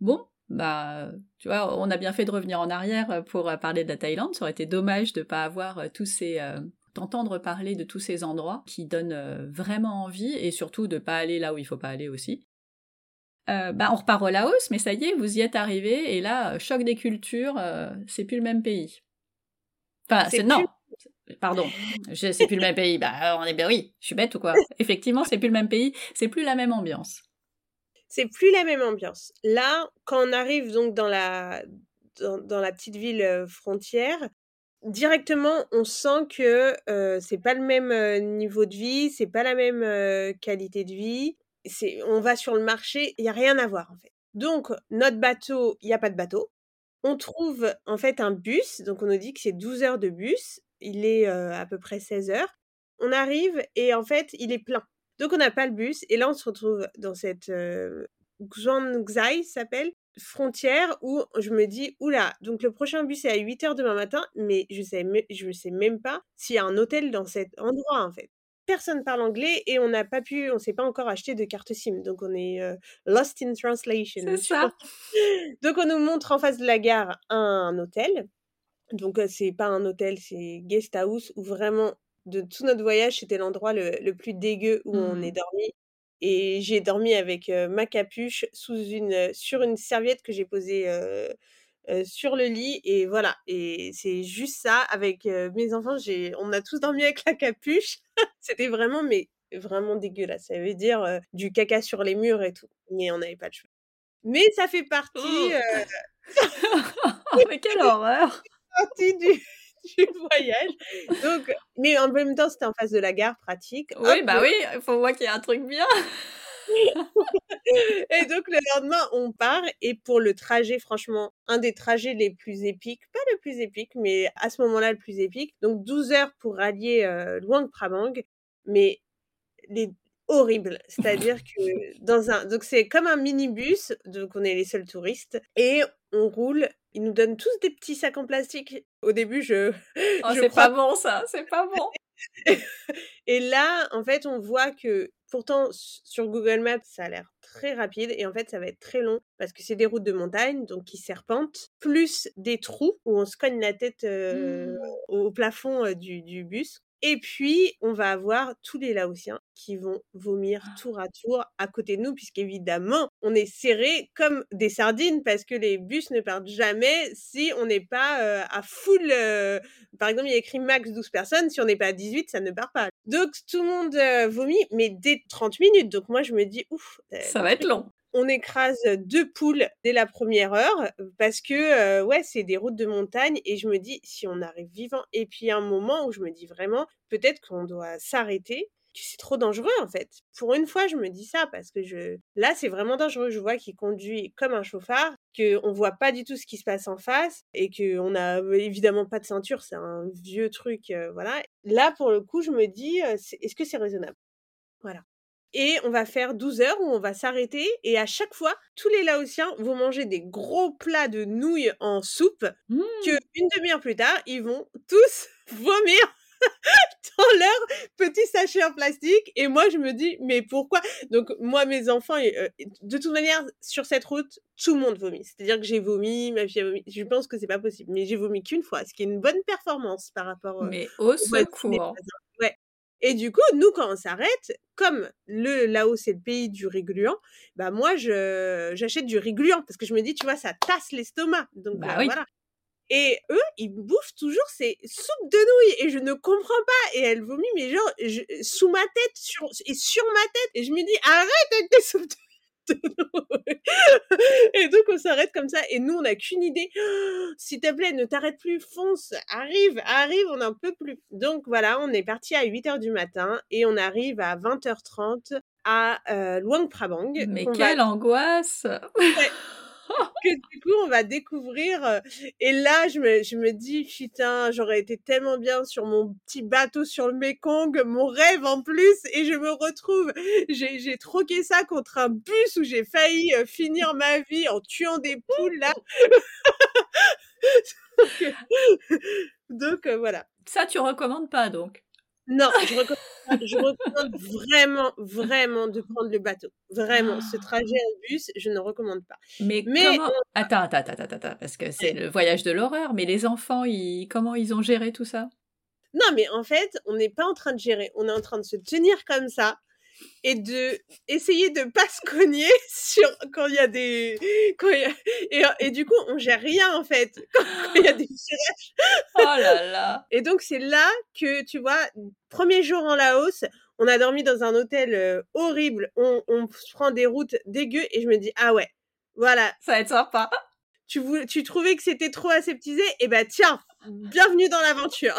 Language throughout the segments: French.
Bon, bah, tu vois, on a bien fait de revenir en arrière pour parler de la Thaïlande. Ça aurait été dommage de ne pas avoir tous ces, d'entendre parler de tous ces endroits qui donnent vraiment envie et surtout de pas aller là où il faut pas aller aussi. bah, on repart au Laos, mais ça y est, vous y êtes arrivé et là, choc des cultures, c'est plus le même pays. Enfin, c'est non, Pardon, c'est plus le même pays. Bah, on est ben oui, je suis bête ou quoi? Effectivement, c'est plus le même pays, c'est plus la même ambiance. C'est plus la même ambiance. Là, quand on arrive donc dans la dans, la petite ville frontière, directement, on sent que c'est pas le même niveau de vie, c'est pas la même qualité de vie. C'est, on va sur le marché, il y a rien à voir en fait. Donc notre bateau, il y a pas de bateau. On trouve en fait un bus, donc on nous dit que c'est 12 heures de bus il est à peu près 16 heures. On arrive et en fait, il est plein. Donc on n'a pas le bus et là on se retrouve dans cette euh, s'appelle frontière où je me dis oula donc le prochain bus est à 8 heures demain matin mais je sais je sais même pas s'il y a un hôtel dans cet endroit en fait. Personne parle anglais et on n'a pas pu on s'est pas encore acheté de carte SIM donc on est lost in translation. C'est ça. donc on nous montre en face de la gare un hôtel donc, c'est pas un hôtel, c'est guest house où vraiment, de tout notre voyage, c'était l'endroit le, plus dégueu où on est mmh. dormi. Et j'ai dormi avec ma capuche sous une, sur une serviette que j'ai posée sur le lit. Et voilà. Et c'est juste ça. Avec mes enfants, j'ai, on a tous dormi avec la capuche. c'était vraiment, mais vraiment dégueulasse. Ça veut dire du caca sur les murs et tout. Mais on n'avait pas de choix. Mais ça fait partie. Oh! mais quelle horreur! partie du, voyage. Donc, mais en même temps, c'était en face de la gare, pratique. Oui, bah oui, il faut voir qu'il y a un truc bien. et donc le lendemain, on part et pour le trajet, franchement, un des trajets les plus épiques, pas le plus épique, mais à ce moment-là le plus épique. Donc 12 heures pour rallier euh, Luang Prabang, mais les horrible. C'est-à-dire que dans un, donc c'est comme un minibus, donc on est les seuls touristes et on roule. Ils nous donnent tous des petits sacs en plastique. Au début, je. Oh, c'est pas bon ça, c'est pas bon. et là, en fait, on voit que pourtant sur Google Maps, ça a l'air très rapide et en fait, ça va être très long parce que c'est des routes de montagne, donc qui serpentent, plus des trous où on se cogne la tête euh, mmh. au plafond euh, du, du bus. Et puis, on va avoir tous les Laotiens qui vont vomir ah. tour à tour à côté de nous, puisqu'évidemment, on est serrés comme des sardines, parce que les bus ne partent jamais si on n'est pas à full. Par exemple, il y a écrit max 12 personnes, si on n'est pas à 18, ça ne part pas. Donc, tout le monde vomit, mais dès 30 minutes. Donc, moi, je me dis, ouf. Ça va être long on écrase deux poules dès la première heure parce que ouais c'est des routes de montagne et je me dis si on arrive vivant et puis un moment où je me dis vraiment peut-être qu'on doit s'arrêter c'est trop dangereux en fait. Pour une fois, je me dis ça parce que je là, c'est vraiment dangereux. Je vois qu'il conduit comme un chauffard, que on voit pas du tout ce qui se passe en face et que on a évidemment pas de ceinture, c'est un vieux truc voilà. Là pour le coup, je me dis est-ce que c'est raisonnable? Voilà et on va faire 12 heures où on va s'arrêter et à chaque fois, tous les Laotiens vont manger des gros plats de nouilles en soupe que mmh. une demi-heure plus tard, ils vont tous vomir dans leur petit sachet en plastique et moi je me dis mais pourquoi? Donc moi mes enfants euh, de toute manière sur cette route tout le monde vomit. C'est-à-dire que j'ai vomi ma fille a vomi. Je pense que c'est pas possible mais j'ai vomi qu'une fois ce qui est une bonne performance par rapport euh, mais au secours et du coup, nous, quand on s'arrête, comme le Laos c'est le pays du riz gluant, bah moi, je j'achète du riz gluant parce que je me dis, tu vois, ça tasse l'estomac. Donc bah euh, voilà. Et eux, ils bouffent toujours ces soupes de nouilles et je ne comprends pas. Et elle vomit, mais genre, sous ma tête sur, et sur ma tête. Et je me dis, arrête avec tes soupes de et donc on s'arrête comme ça et nous on n'a qu'une idée. S'il te plaît, ne t'arrête plus, fonce, arrive, arrive, on n'en peut plus. Donc voilà, on est parti à 8h du matin et on arrive à 20h30 à euh, Luang Prabang. Mais quelle angoisse que du coup, on va découvrir. Euh, et là, je me, je me dis, putain, j'aurais été tellement bien sur mon petit bateau sur le Mekong, mon rêve en plus, et je me retrouve, j'ai troqué ça contre un bus où j'ai failli euh, finir ma vie en tuant des poules, là. donc, euh, voilà. Ça, tu recommandes pas, donc Non, je recommande, je recommande vraiment, vraiment de prendre le bateau. Vraiment, ce trajet en bus, je ne recommande pas. Mais, comment... Attends, attends, attends, attends, parce que c'est le voyage de l'horreur. Mais les enfants, ils... comment ils ont géré tout ça? Non, mais en fait, on n'est pas en train de gérer. On est en train de se tenir comme ça et de essayer de pas se cogner sur quand il y a des quand et, et, du coup on gère rien en fait quand il y a des virages oh là là. Et donc c'est là que tu vois premier jour en Laos on a dormi dans un hôtel euh, horrible. On, on prend des routes dégueu et je me dis ah ouais voilà. Ça va être sympa. Tu, tu trouvais que c'était trop aseptisé? Et eh ben tiens bienvenue dans l'aventure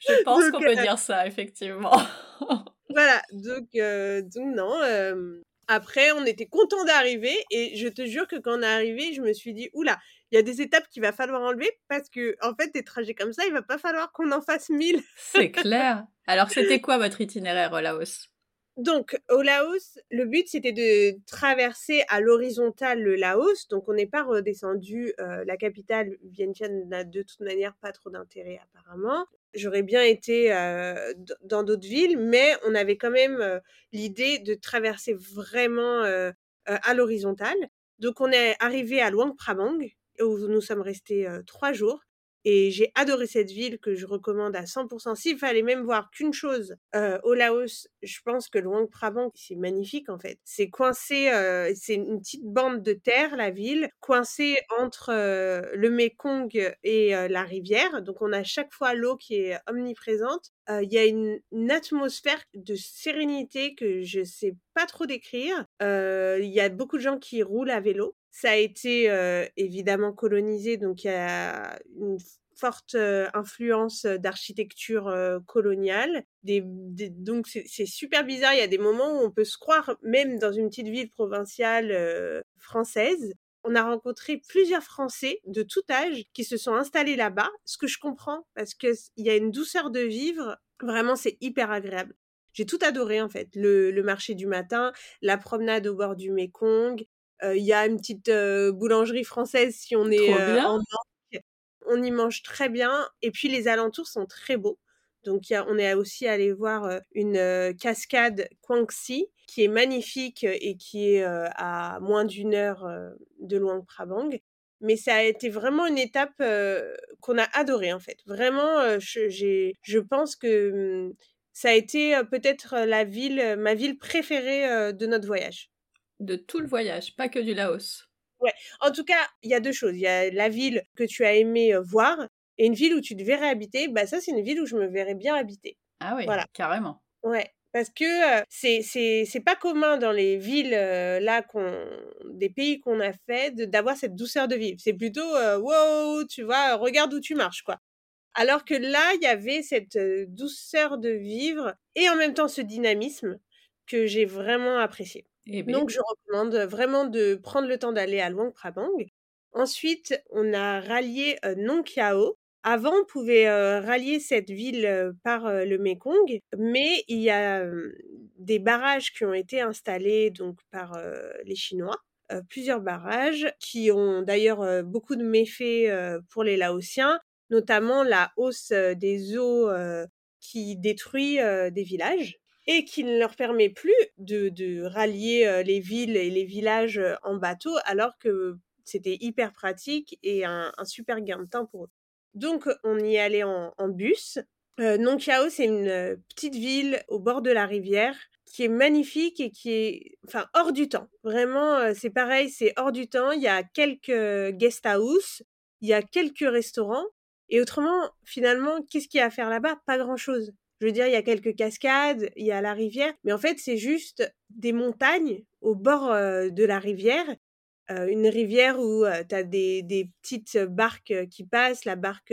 je, pense qu'on peut euh, dire ça, effectivement. voilà, donc, euh, donc non. Euh, après, on était content d'arriver et je te jure que quand on est arrivé, je me suis dit, oula, il y a des étapes qu'il va falloir enlever parce que, en fait, des trajets comme ça, il va pas falloir qu'on en fasse mille. C'est clair. Alors, c'était quoi votre itinéraire au Laos donc, au Laos, le but, c'était de traverser à l'horizontale le Laos. Donc, on n'est pas redescendu. Euh, la capitale, Vientiane, n'a de toute manière pas trop d'intérêt, apparemment. J'aurais bien été euh, dans d'autres villes, mais on avait quand même euh, l'idée de traverser vraiment à l'horizontale. Donc, on est arrivé à Luang Prabang, où nous sommes restés trois jours. Et j'ai adoré cette ville que je recommande à 100%. S'il fallait même voir qu'une chose euh, au Laos, je pense que Luang Prabang, c'est magnifique en fait. C'est coincé, euh, c'est une petite bande de terre, la ville, coincée entre euh, le Mekong et la rivière. Donc on a chaque fois l'eau qui est omniprésente. Il y a une, une, atmosphère de sérénité que je sais pas trop décrire. Il y a beaucoup de gens qui roulent à vélo. Ça a été évidemment colonisé, donc il y a une forte influence d'architecture coloniale. Donc c'est super bizarre, il y a des moments où on peut se croire même dans une petite ville provinciale française. On a rencontré plusieurs Français de tout âge qui se sont installés là-bas, ce que je comprends parce qu'il y a une douceur de vivre, vraiment c'est hyper agréable. J'ai tout adoré en fait, le, le, marché du matin, la promenade au bord du Mékong, il y a une petite boulangerie française si on est en manque. On y mange très bien. Et puis les alentours sont très beaux. Donc on est aussi allé voir une cascade Kwangsi qui est magnifique et qui est à moins d'une heure de Luang Prabang. Mais ça a été vraiment une étape qu'on a adorée en fait. Vraiment, je, je pense que mmh, ça a été peut-être la ville, ma ville préférée de notre voyage de tout le voyage, pas que du Laos. Ouais. En tout cas, il y a deux choses. Il y a la ville que tu as aimé euh, voir et une ville où tu te verrais habiter. Bah ça, c'est une ville où je me verrais bien habiter. Ah oui, voilà. carrément. Ouais. Parce que euh, c'est c'est pas commun dans les villes euh, là qu'on des pays qu'on a fait d'avoir cette douceur de vivre. C'est plutôt wow, tu vois, regarde où tu marches quoi. Alors que là, il y avait cette douceur de vivre et en même temps ce dynamisme que j'ai vraiment apprécié. Eh Donc, je recommande vraiment de prendre le temps d'aller à Luang Prabang. Ensuite, on a rallié euh, Nong Kiao. Avant, on pouvait euh, rallier cette ville euh, par le Mekong, mais il y a des barrages qui ont été installés donc par les Chinois, plusieurs barrages qui ont d'ailleurs beaucoup de méfaits pour les Laotiens, notamment la hausse des eaux qui détruit des villages et qui ne leur permet plus de, rallier les villes et les villages en bateau, alors que c'était hyper pratique et un, super gain de temps pour eux. Donc on y allait en, bus. Euh, c'est une petite ville au bord de la rivière qui est magnifique et qui est enfin hors du temps. Vraiment, c'est pareil, c'est hors du temps. Il y a quelques guest house, il y a quelques restaurants. Et autrement, finalement, qu'est-ce qu'il y a à faire là-bas? Pas grand-chose. Je veux dire, il y a quelques cascades, il y a la rivière, mais en fait, c'est juste des montagnes au bord de la rivière. une rivière où tu as des, petites barques qui passent, la barque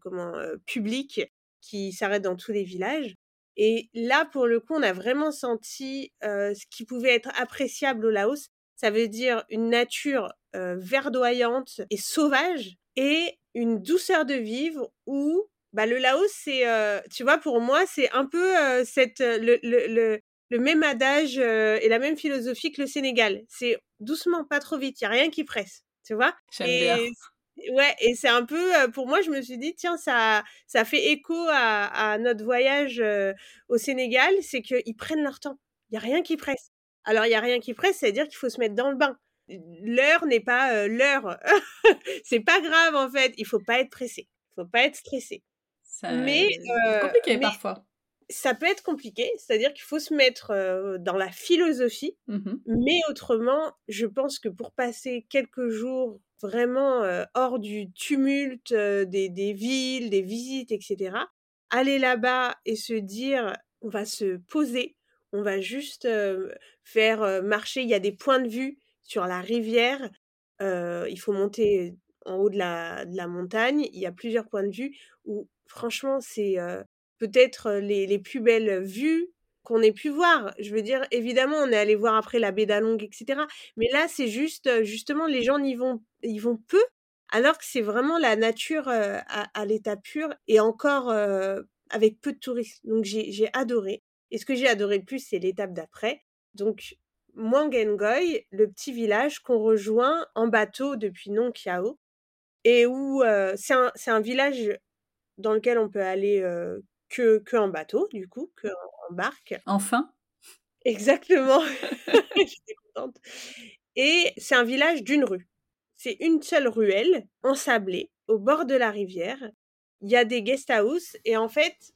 comment publique qui s'arrête dans tous les villages. Et là, pour le coup, on a vraiment senti ce qui pouvait être appréciable au Laos. Ça veut dire une nature verdoyante et sauvage et une douceur de vivre où bah, le Laos, c'est, tu vois, pour moi, c'est un peu cette, le, le, le, même adage et la même philosophie que le Sénégal. C'est doucement, pas trop vite, il n'y a rien qui presse, tu vois? Et Ouais, et c'est un peu, pour moi, je me suis dit, tiens, ça, ça fait écho à, à notre voyage au Sénégal, c'est qu'ils prennent leur temps. Il n'y a rien qui presse. Alors, il n'y a rien qui presse, c'est-à-dire qu'il faut se mettre dans le bain. L'heure n'est pas l'heure. c'est pas grave, en fait. Il faut pas être pressé. Il faut pas être stressé. Mais c'est compliqué parfois. ça peut être compliqué, c'est-à-dire qu'il faut se mettre dans la philosophie, mmh mais autrement, je pense que pour passer quelques jours vraiment hors du tumulte des, des, villes, des visites, etc., aller là-bas et se dire, on va se poser, on va juste faire marcher, il y a des points de vue sur la rivière, il faut monter en haut de la, de la montagne, il y a plusieurs points de vue où franchement c'est peut-être les, les, plus belles vues qu'on ait pu voir. Je veux dire, évidemment, on est allé voir après la baie d'Along, etc. Mais là, c'est juste, justement, les gens y vont, vont peu, alors que c'est vraiment la nature à, l'état pur et encore avec peu de touristes. Donc, j'ai adoré. Et ce que j'ai adoré le plus, c'est l'étape d'après. Donc, Mwangengoy, le petit village qu'on rejoint en bateau depuis Nong Kiao, et où c'est un, un, village dans lequel on peut aller que, que en bateau, du coup, que en barque. Enfin Exactement. J'étais contente. Et c'est un village d'une rue. C'est une seule ruelle, ensablée, au bord de la rivière. Il y a des guest houses et en fait,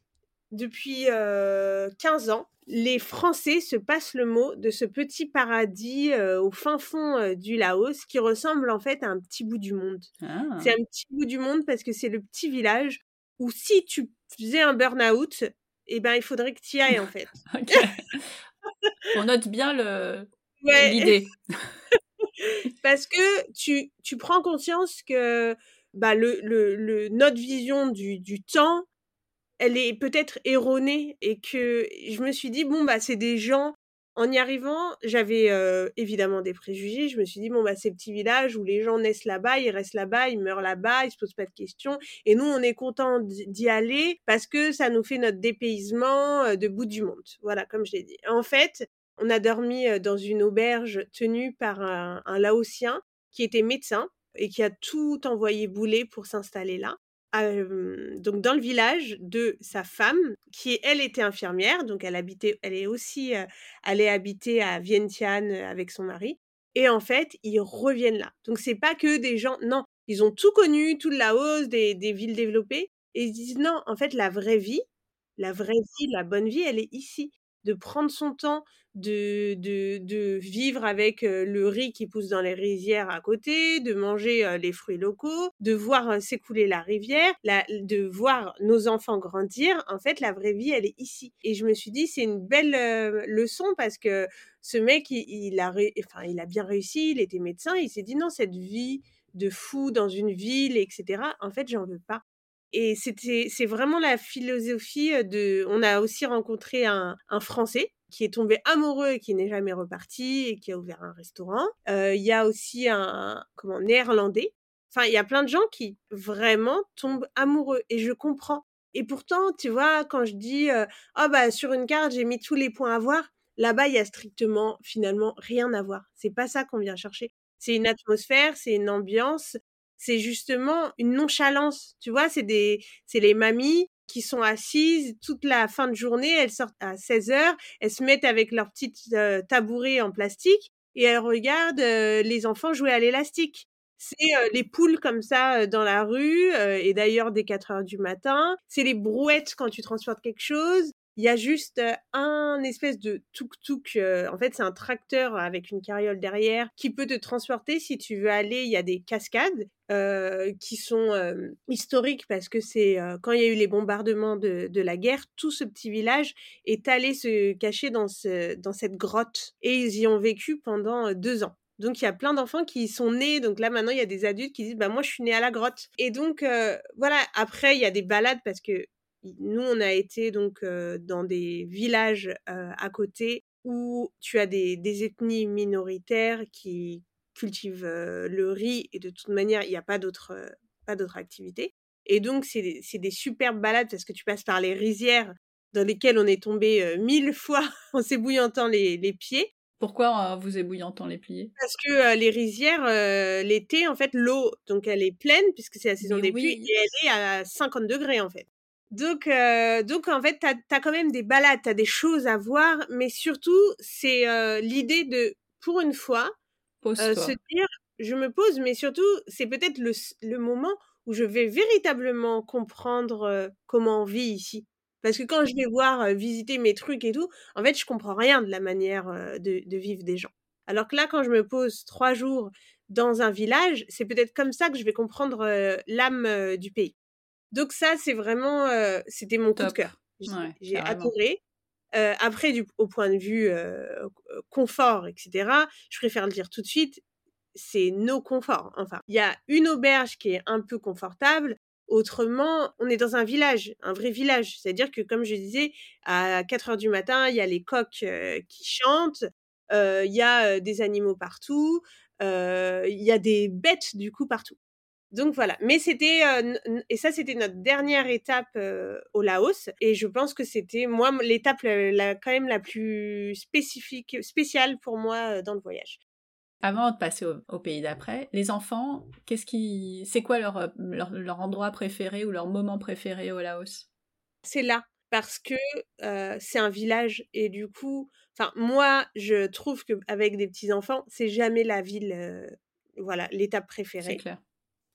depuis 15 ans, les Français se passent le mot de ce petit paradis au fin fond du Laos qui ressemble en fait à un petit bout du monde. C'est ah. un petit bout du monde parce que c'est le petit village où si tu faisais un burn-out, eh ben, il faudrait que tu y ailles, en fait. On note bien le... l'idée. Parce que tu, tu prends conscience que bah, le, le, le, notre vision du, du temps, elle est peut-être erronée et que je me suis dit, bon, bah, c'est des gens en y arrivant, j'avais évidemment des préjugés. Je me suis dit, bon, bah, ces petits villages où les gens naissent là-bas, ils restent là-bas, ils meurent là-bas, ils se posent pas de questions. Et nous, on est content d'y aller parce que ça nous fait notre dépaysement de bout du monde. Voilà, comme je l'ai dit. En fait, on a dormi dans une auberge tenue par un, un Laotien qui était médecin et qui a tout envoyé bouler pour s'installer là donc dans le village de sa femme, qui elle était infirmière, donc elle habitait, elle est aussi allée habiter à Vientiane avec son mari. Et en fait, ils reviennent là. Donc c'est pas que des gens, non, ils ont tout connu, toute la hausse des, des villes développées, et ils disent non, en fait la vraie vie, la vraie vie, la bonne vie, elle est ici de prendre son temps, de, de, de vivre avec le riz qui pousse dans les rizières à côté, de manger les fruits locaux, de voir s'écouler la rivière, de voir nos enfants grandir. En fait, la vraie vie, elle est ici. Et je me suis dit, c'est une belle leçon parce que ce mec, il, a, enfin, il a bien réussi, il était médecin, il s'est dit non, cette vie de fou dans une ville, etc. En fait, j'en veux pas. Et c'était, c'est vraiment la philosophie de. On a aussi rencontré un, un Français qui est tombé amoureux et qui n'est jamais reparti et qui a ouvert un restaurant. Il y a aussi un comment néerlandais. Enfin, il y a plein de gens qui vraiment tombent amoureux et je comprends. Et pourtant, tu vois, quand je dis oh bah sur une carte j'ai mis tous les points à voir, là-bas il y a strictement finalement rien à voir. C'est pas ça qu'on vient chercher. C'est une atmosphère, c'est une ambiance, c'est justement une nonchalance. Tu vois, c'est des, c'est les mamies qui sont assises toute la fin de journée, elles sortent à 16 heures, elles se mettent avec leur petite euh, tabouret en plastique et elles regardent euh, les enfants jouer à l'élastique. C'est euh, les poules comme ça dans la rue, et d'ailleurs dès 4 heures du matin. C'est les brouettes quand tu transportes quelque chose. Il y a juste un espèce de tuk-tuk. en fait, c'est un tracteur avec une carriole derrière qui peut te transporter si tu veux aller. Il y a des cascades qui sont historiques parce que c'est quand il y a eu les bombardements de, la guerre, tout ce petit village est allé se cacher dans, ce, dans cette grotte et ils y ont vécu pendant deux ans. Donc il y a plein d'enfants qui sont nés. Donc là maintenant il y a des adultes qui disent bah moi je suis né à la grotte. Et donc voilà. Après il y a des balades parce que nous, on a été donc dans des villages à côté où tu as des, ethnies minoritaires qui cultivent le riz et de toute manière, il n'y a pas d'autres pas d'autres activités. Et donc, c'est des, des superbes balades parce que tu passes par les rizières dans lesquelles on est tombé mille fois en s'ébouillantant les, les pieds. Pourquoi vous ébouillantant les pliés Parce que les rizières, l'été, en fait, l'eau, donc elle est pleine puisque c'est la saison des pluies et elle est à 50 degrés en fait. Donc, donc en fait, tu as, quand même des balades, tu as des choses à voir, mais surtout, c'est l'idée de, pour une fois, se dire, je me pose, mais surtout, c'est peut-être le, le moment où je vais véritablement comprendre comment on vit ici. Parce que quand je vais voir visiter mes trucs et tout, en fait, je comprends rien de la manière de, vivre des gens. Alors que là, quand je me pose trois jours dans un village, c'est peut-être comme ça que je vais comprendre l'âme du pays. Donc ça, c'est vraiment, c'était mon coup de cœur. J'ai adoré. après, du, au point de vue confort, etc., je préfère le dire tout de suite, c'est nos conforts. Enfin, il y a une auberge qui est un peu confortable, Autrement, on est dans un village, un vrai village. C'est-à-dire que, comme je disais, à 4 heures du matin, il y a les coqs qui chantent, il y a des animaux partout, il y a des bêtes du coup partout. Donc voilà. Mais c'était et ça c'était notre dernière étape au Laos et je pense que c'était moi l'étape quand même la plus spécifique spéciale pour moi dans le voyage avant de passer au, pays d'après, les enfants, qu'est-ce qui, c'est quoi leur, leur, endroit préféré ou leur moment préféré au Laos? C'est là, parce que c'est un village et du coup, enfin moi, je trouve qu'avec des petits enfants, c'est jamais la ville, voilà, l'étape préférée. C'est clair.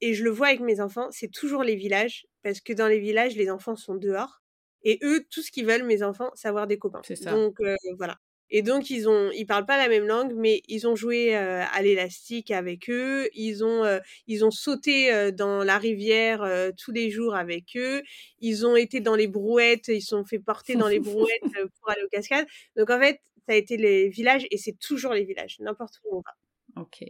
Et je le vois avec mes enfants, c'est toujours les villages, parce que dans les villages, les enfants sont dehors. Et eux, tout ce qu'ils veulent, mes enfants, c'est avoir des copains. C'est ça. Donc voilà. Et donc ils ont, ils parlent pas la même langue, mais ils ont joué à l'élastique avec eux. Ils ont, ils ont sauté dans la rivière tous les jours avec eux. Ils ont été dans les brouettes, ils sont fait porter dans les brouettes pour aller aux cascades. Donc en fait, ça a été les villages et c'est toujours les villages, n'importe où on va. Ok.